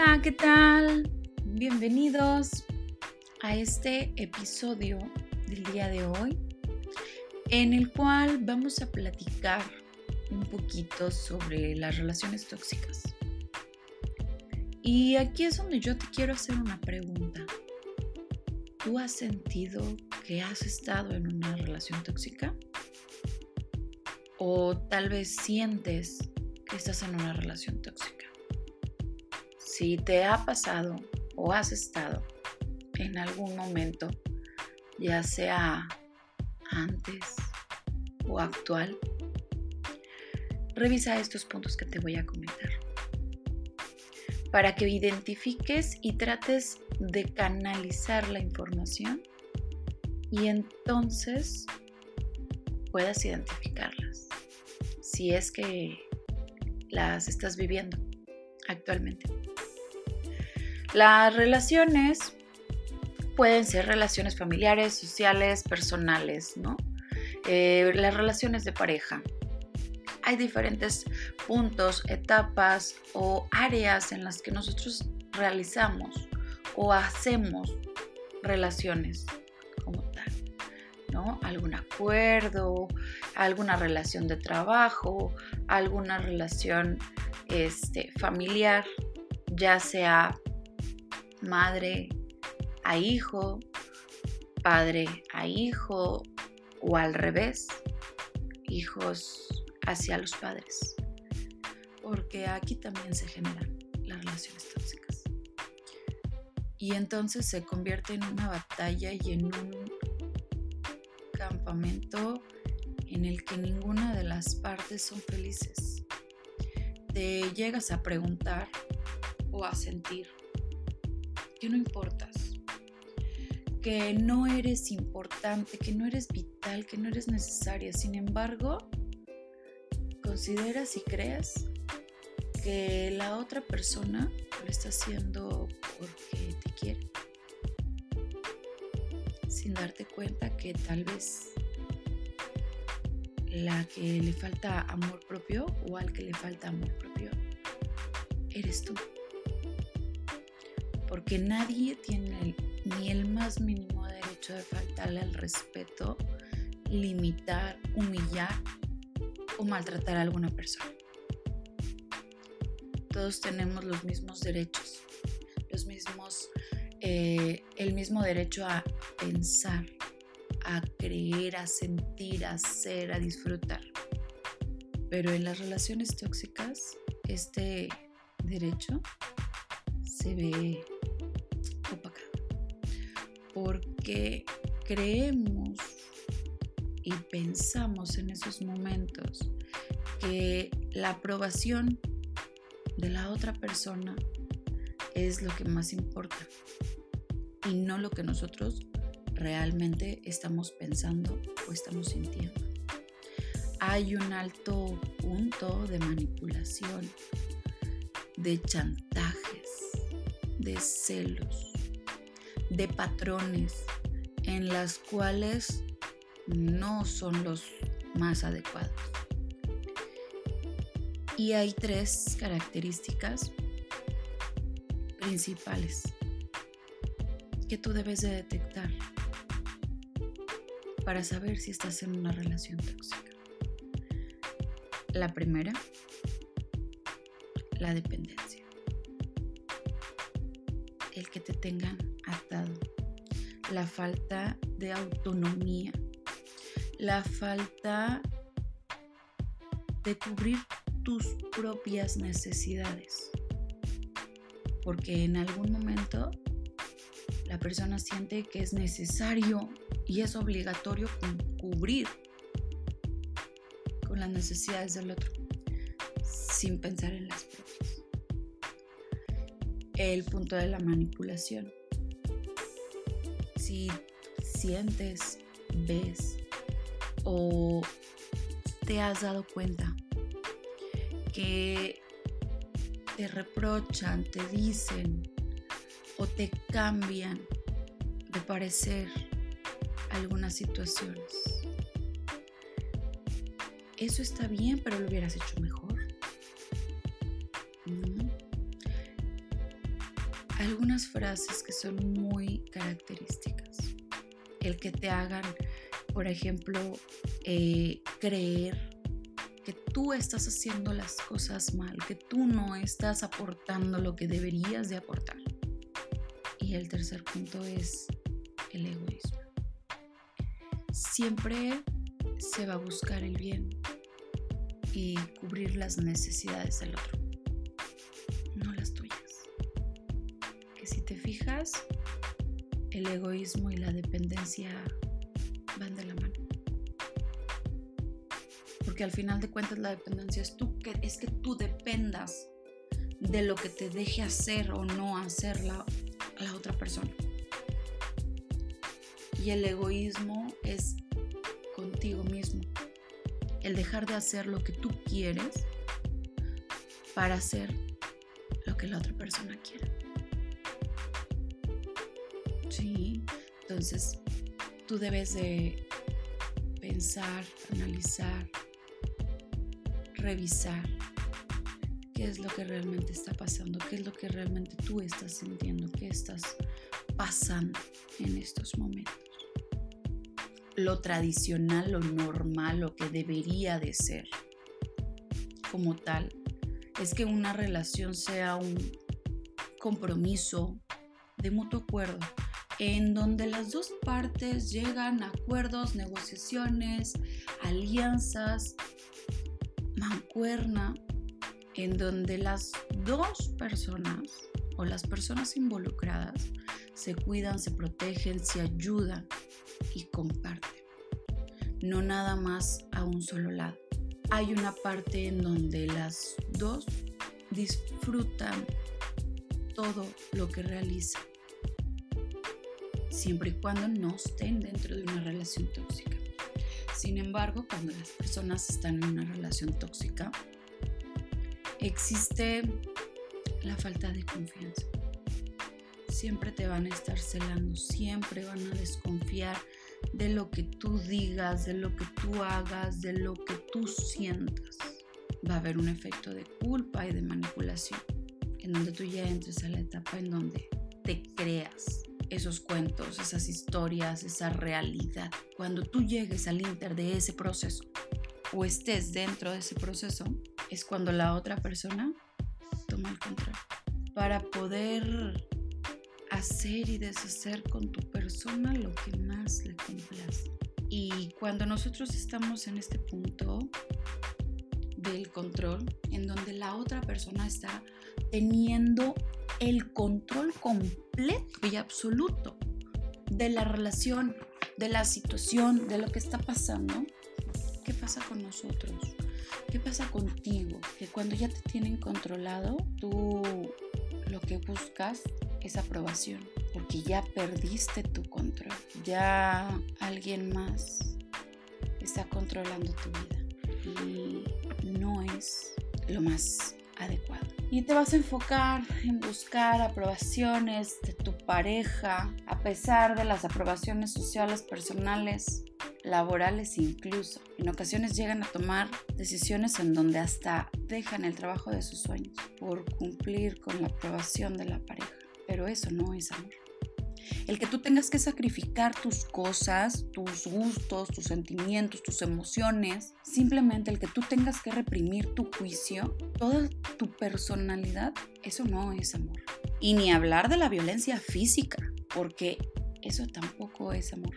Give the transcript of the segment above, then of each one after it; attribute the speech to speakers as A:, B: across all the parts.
A: Hola, ¿qué tal? Bienvenidos a este episodio del día de hoy en el cual vamos a platicar un poquito sobre las relaciones tóxicas. Y aquí es donde yo te quiero hacer una pregunta. ¿Tú has sentido que has estado en una relación tóxica? ¿O tal vez sientes que estás en una relación tóxica? Si te ha pasado o has estado en algún momento, ya sea antes o actual, revisa estos puntos que te voy a comentar para que identifiques y trates de canalizar la información y entonces puedas identificarlas si es que las estás viviendo actualmente. Las relaciones pueden ser relaciones familiares, sociales, personales, ¿no? Eh, las relaciones de pareja. Hay diferentes puntos, etapas o áreas en las que nosotros realizamos o hacemos relaciones como tal, ¿no? Algún acuerdo, alguna relación de trabajo, alguna relación este, familiar, ya sea madre a hijo, padre a hijo o al revés, hijos hacia los padres. Porque aquí también se generan las relaciones tóxicas. Y entonces se convierte en una batalla y en un campamento en el que ninguna de las partes son felices. Te llegas a preguntar o a sentir que no importas, que no eres importante, que no eres vital, que no eres necesaria. Sin embargo, consideras y crees que la otra persona lo está haciendo porque te quiere, sin darte cuenta que tal vez la que le falta amor propio o al que le falta amor propio eres tú porque nadie tiene ni el más mínimo derecho de faltarle al respeto, limitar, humillar o maltratar a alguna persona. Todos tenemos los mismos derechos, los mismos, eh, el mismo derecho a pensar, a creer, a sentir, a ser, a disfrutar. Pero en las relaciones tóxicas, este derecho se ve porque creemos y pensamos en esos momentos que la aprobación de la otra persona es lo que más importa y no lo que nosotros realmente estamos pensando o estamos sintiendo. Hay un alto punto de manipulación, de chantajes, de celos, de patrones en las cuales no son los más adecuados. Y hay tres características principales que tú debes de detectar para saber si estás en una relación tóxica. La primera, la dependencia. El que te tengan la falta de autonomía, la falta de cubrir tus propias necesidades. Porque en algún momento la persona siente que es necesario y es obligatorio cubrir con las necesidades del otro sin pensar en las propias. El punto de la manipulación si sientes, ves o te has dado cuenta que te reprochan, te dicen o te cambian de parecer algunas situaciones. Eso está bien, pero lo hubieras hecho mejor. Algunas frases que son muy características. El que te hagan, por ejemplo, eh, creer que tú estás haciendo las cosas mal, que tú no estás aportando lo que deberías de aportar. Y el tercer punto es el egoísmo. Siempre se va a buscar el bien y cubrir las necesidades del otro, el egoísmo y la dependencia van de la mano. Porque al final de cuentas la dependencia es, tú, que, es que tú dependas de lo que te deje hacer o no hacer la, la otra persona. Y el egoísmo es contigo mismo. El dejar de hacer lo que tú quieres para hacer lo que la otra persona quiere. Entonces tú debes de pensar, analizar, revisar qué es lo que realmente está pasando, qué es lo que realmente tú estás sintiendo, qué estás pasando en estos momentos. Lo tradicional, lo normal, lo que debería de ser como tal, es que una relación sea un compromiso de mutuo acuerdo, en donde las dos partes llegan a acuerdos, negociaciones, alianzas, mancuerna, en donde las dos personas o las personas involucradas se cuidan, se protegen, se ayudan y comparten. No nada más a un solo lado. Hay una parte en donde las dos disfrutan todo lo que realizan, siempre y cuando no estén dentro de una relación tóxica. Sin embargo, cuando las personas están en una relación tóxica, existe la falta de confianza. Siempre te van a estar celando, siempre van a desconfiar de lo que tú digas, de lo que tú hagas, de lo que tú sientas. Va a haber un efecto de culpa y de manipulación, en donde tú ya entres a la etapa en donde te creas esos cuentos, esas historias, esa realidad. Cuando tú llegues al inter de ese proceso o estés dentro de ese proceso, es cuando la otra persona toma el control para poder hacer y deshacer con tu persona lo que más le complace. Y cuando nosotros estamos en este punto del control, en donde la otra persona está teniendo el control completo y absoluto de la relación, de la situación, de lo que está pasando, ¿qué pasa con nosotros? ¿Qué pasa contigo? Que cuando ya te tienen controlado, tú lo que buscas es aprobación, porque ya perdiste tu control, ya alguien más está controlando tu vida y no es lo más Y te vas a enfocar en buscar aprobaciones de tu pareja, a pesar de las aprobaciones sociales, personales, laborales incluso. En ocasiones llegan a tomar decisiones en donde hasta dejan el trabajo de sus sueños por cumplir con la aprobación de la pareja pero eso no es amor. El que tú tengas que sacrificar tus cosas, tus gustos, tus sentimientos, tus emociones, simplemente el que tú tengas que reprimir tu juicio, toda tu personalidad, eso no es amor. Y ni hablar de la violencia física, porque eso tampoco es amor.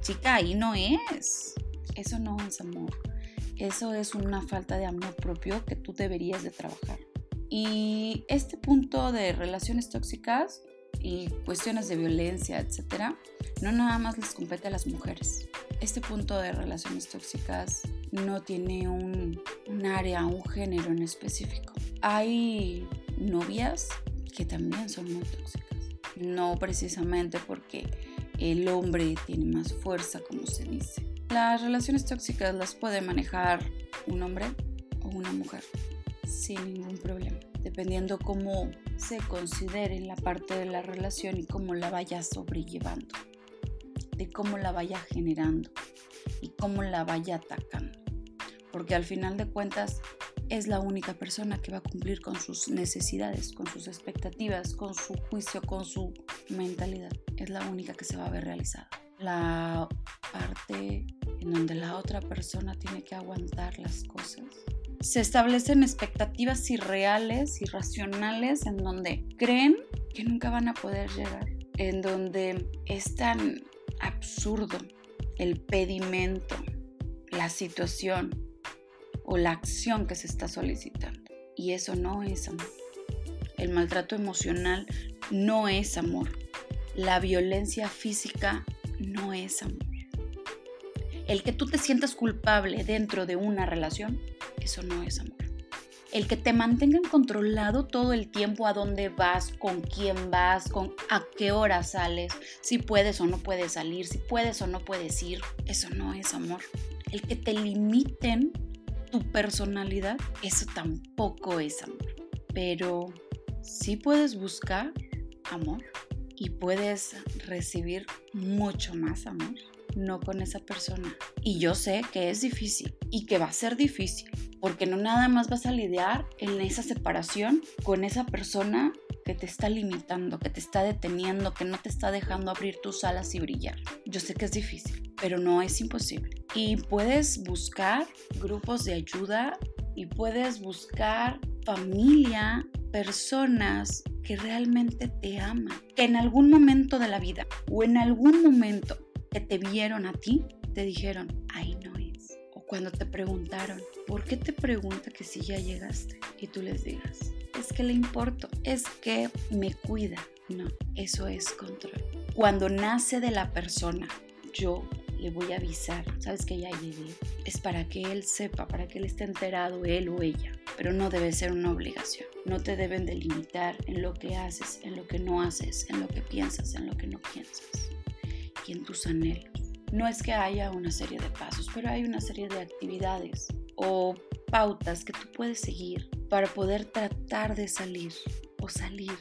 A: Chica, ahí no es. Eso no es amor. Eso es una falta de amor propio que tú deberías de trabajar. Y este punto de relaciones tóxicas y cuestiones de violencia, etcétera, no nada más les compete a las mujeres. Este punto de relaciones tóxicas no tiene un, un área, un género en específico. Hay novias que también son muy tóxicas. No precisamente porque el hombre tiene más fuerza, como se dice. Las relaciones tóxicas las puede manejar un hombre o una mujer sin ningún problema, dependiendo cómo se considere la parte de la relación y cómo la vaya sobrellevando, de cómo la vaya generando y cómo la vaya atacando. Porque al final de cuentas, es la única persona que va a cumplir con sus necesidades, con sus expectativas, con su juicio, con su mentalidad. Es la única que se va a ver realizada. La parte en donde la otra persona tiene que aguantar las cosas. Se establecen expectativas irreales, irracionales, en donde creen que nunca van a poder llegar, en donde es tan absurdo el pedimento, la situación o la acción que se está solicitando. Y eso no es amor. El maltrato emocional no es amor. La violencia física no es amor. El que tú te sientas culpable dentro de una relación, eso no es amor. El que te mantengan controlado todo el tiempo a dónde vas, con quién vas, con a qué hora sales, si puedes o no puedes salir, si puedes o no puedes ir, eso no es amor. El que te limiten tu personalidad, eso tampoco es amor. Pero sí puedes buscar amor y puedes recibir mucho más amor, no con esa persona. Y yo sé que es difícil y que va a ser difícil, porque no nada más vas a lidiar en esa separación con esa persona que te está limitando, que te está deteniendo, que no te está dejando abrir tus alas y brillar. Yo sé que es difícil, pero no es imposible. Y puedes buscar grupos de ayuda y puedes buscar familia, personas que realmente te aman, que en algún momento de la vida o en algún momento que te vieron a ti, te dijeron, ahí no es. O cuando te preguntaron, ¿por qué te pregunta que si ya llegaste? Y tú les digas, es que le importo, es que me cuida. No, eso es control. Cuando nace de la persona, yo le voy a avisar, sabes que ya llegué. Es para que él sepa, para que él esté enterado, él o ella. Pero no debe ser una obligación. No te deben delimitar en lo que haces, en lo que no haces, en lo que piensas, en lo que no piensas en tus anhelos. No es que haya una serie de pasos, pero hay una serie de actividades o pautas que tú puedes seguir para poder tratar de salir o salir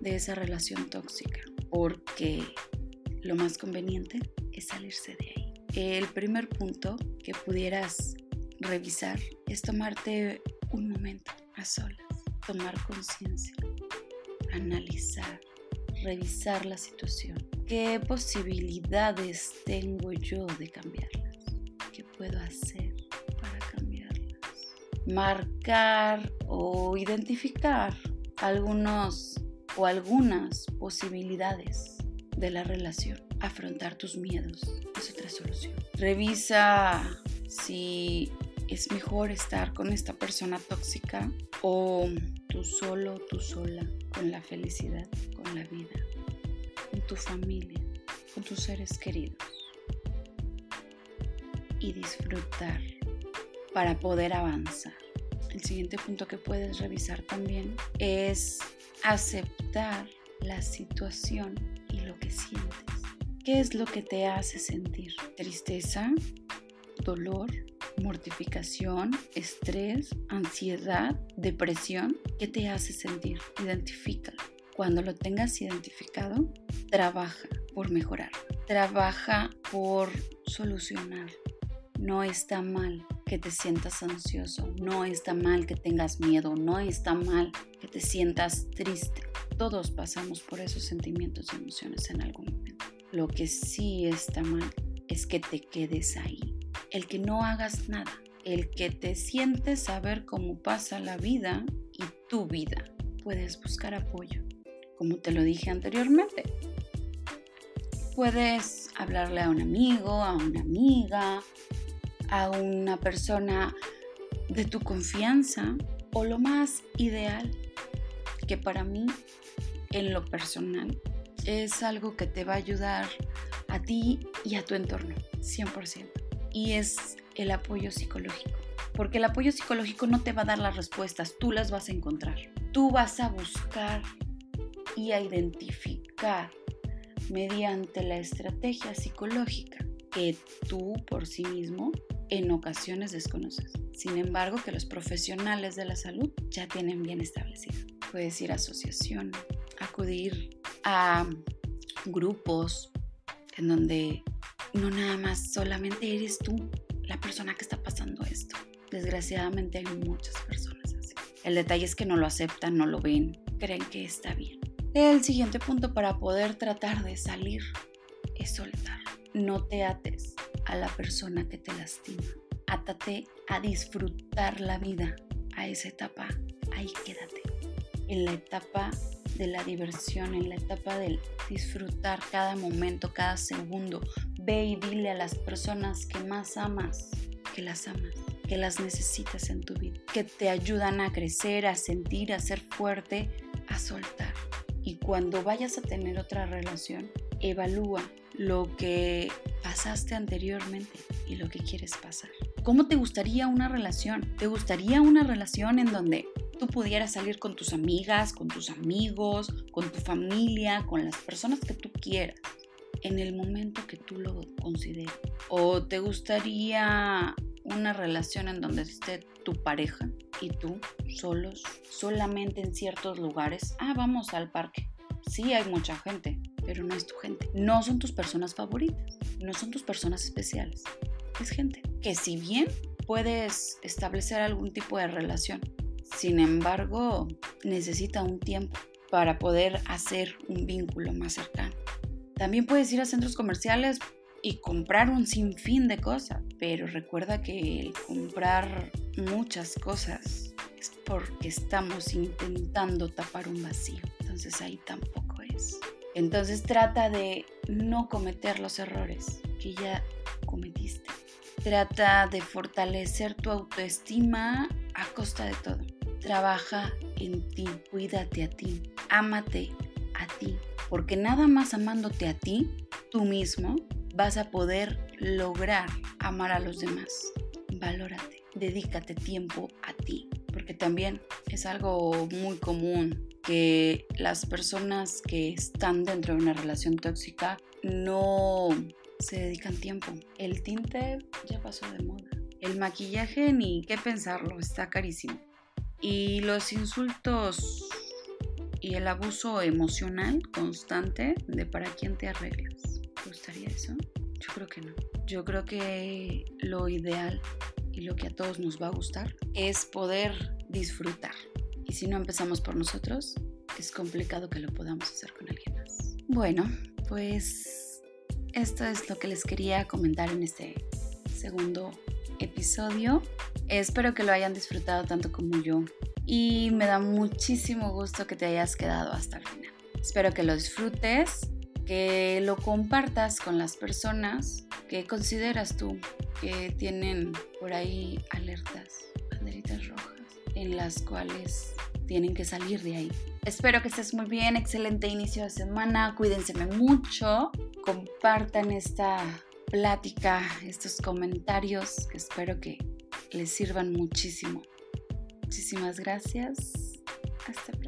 A: de esa relación tóxica. Porque lo más conveniente es salirse de ahí. El primer punto que pudieras revisar es tomarte un momento a solas, tomar conciencia, analizar, revisar la situación. ¿Qué posibilidades tengo yo de cambiarlas? ¿Qué puedo hacer para cambiarlas? Marcar o identificar algunos o algunas posibilidades de la relación afrontar tus miedos es otra solución. Revisa si es mejor estar con esta persona tóxica o tú solo, tú sola, con la felicidad, con la vida, tu familia, con tus seres queridos. Y disfrutar para poder avanzar. El siguiente punto que puedes revisar también es aceptar la situación y lo que sientes. ¿Qué es lo que te hace sentir? ¿Tristeza? ¿Dolor? mortificación, estrés, ansiedad, depresión, ¿qué te hace sentir? Identifícalo. Cuando lo tengas identificado, trabaja por mejorar, trabaja por solucionar. No está mal que te sientas ansioso, no está mal que tengas miedo, no está mal que te sientas triste. Todos pasamos por esos sentimientos y emociones en algún momento. Lo que sí está mal es que te quedes ahí, el que no hagas nada, el que te sientes a ver cómo pasa la vida y tu vida. Puedes buscar apoyo, como te lo dije anteriormente. Puedes hablarle a un amigo, a una amiga, a una persona de tu confianza o lo más ideal que para mí en lo personal es algo que te va a ayudar a ti y a tu entorno, 100%. Y es el apoyo psicológico. Porque el apoyo psicológico no te va a dar las respuestas, tú las vas a encontrar. Tú vas a buscar y a identificar mediante la estrategia psicológica que tú por sí mismo en ocasiones desconoces. Sin embargo, que los profesionales de la salud ya tienen bien establecido. Puedes ir a asociación, acudir a grupos en donde no nada más solamente eres tú la persona que está pasando esto. Desgraciadamente hay muchas personas El detalle es que no lo aceptan, no lo ven, creen que está bien. El siguiente punto para poder tratar de salir es soltar. No te ates a la persona que te lastima. Átate a disfrutar la vida, a esa etapa. Ahí quédate. En la etapa de la diversión, en la etapa del disfrutar cada momento, cada segundo. Ve y dile a las personas que más amas que las amas, que las necesitas en tu vida, que te ayudan a crecer, a sentir, a ser fuerte, a soltar. Y cuando vayas a tener otra relación, evalúa lo que pasaste anteriormente y lo que quieres pasar. ¿Cómo te gustaría una relación? ¿Te gustaría una relación en donde tú pudieras salir con tus amigas, con tus amigos, con tu familia, con las personas que tú quieras? en el momento que tú lo consideres. ¿O te gustaría una relación en donde esté tu pareja y tú solos, solamente en ciertos lugares? Ah, vamos al parque. Sí, hay mucha gente, pero no es tu gente. No son tus personas favoritas, no son tus personas especiales. Es gente que si bien puedes establecer algún tipo de relación, sin embargo, necesita un tiempo para poder hacer un vínculo más cercano. También puedes ir a centros comerciales y comprar un sinfín de cosas, pero recuerda que el comprar muchas cosas es porque estamos intentando tapar un vacío. Entonces ahí tampoco es. Entonces trata de no cometer los errores que ya cometiste. Trata de fortalecer tu autoestima a costa de todo. Trabaja en ti, cuídate a ti, ámate a ti, porque nada más amándote a ti, tú mismo, vas a poder lograr amar a los demás. Valórate, dedícate tiempo a ti, porque también es algo muy común que las personas que están dentro de una relación tóxica no se dedican tiempo. El tinte ya pasó de moda. El maquillaje ni qué pensarlo, está carísimo. Y los insultos y el abuso emocional constante de para quién te arreglas. ¿Te gustaría eso? Yo creo que no. Yo creo que lo ideal y lo que a todos nos va a gustar es poder disfrutar. Y si no empezamos por nosotros, es complicado que lo podamos hacer con alguien más. Bueno, pues esto es lo que les quería comentar en este segundo episodio. Espero que lo hayan disfrutado tanto como yo y me da muchísimo gusto que te hayas quedado hasta el final. Espero que lo disfrutes, que lo compartas con las personas que consideras tú que tienen por ahí alertas, banderitas rojas, en las cuales tienen que salir de ahí. Espero que estés muy bien, excelente inicio de semana, cuídense mucho, compartan esta plática, estos comentarios espero que les sirvan muchísimo. Muchísimas gracias. Hasta pronto.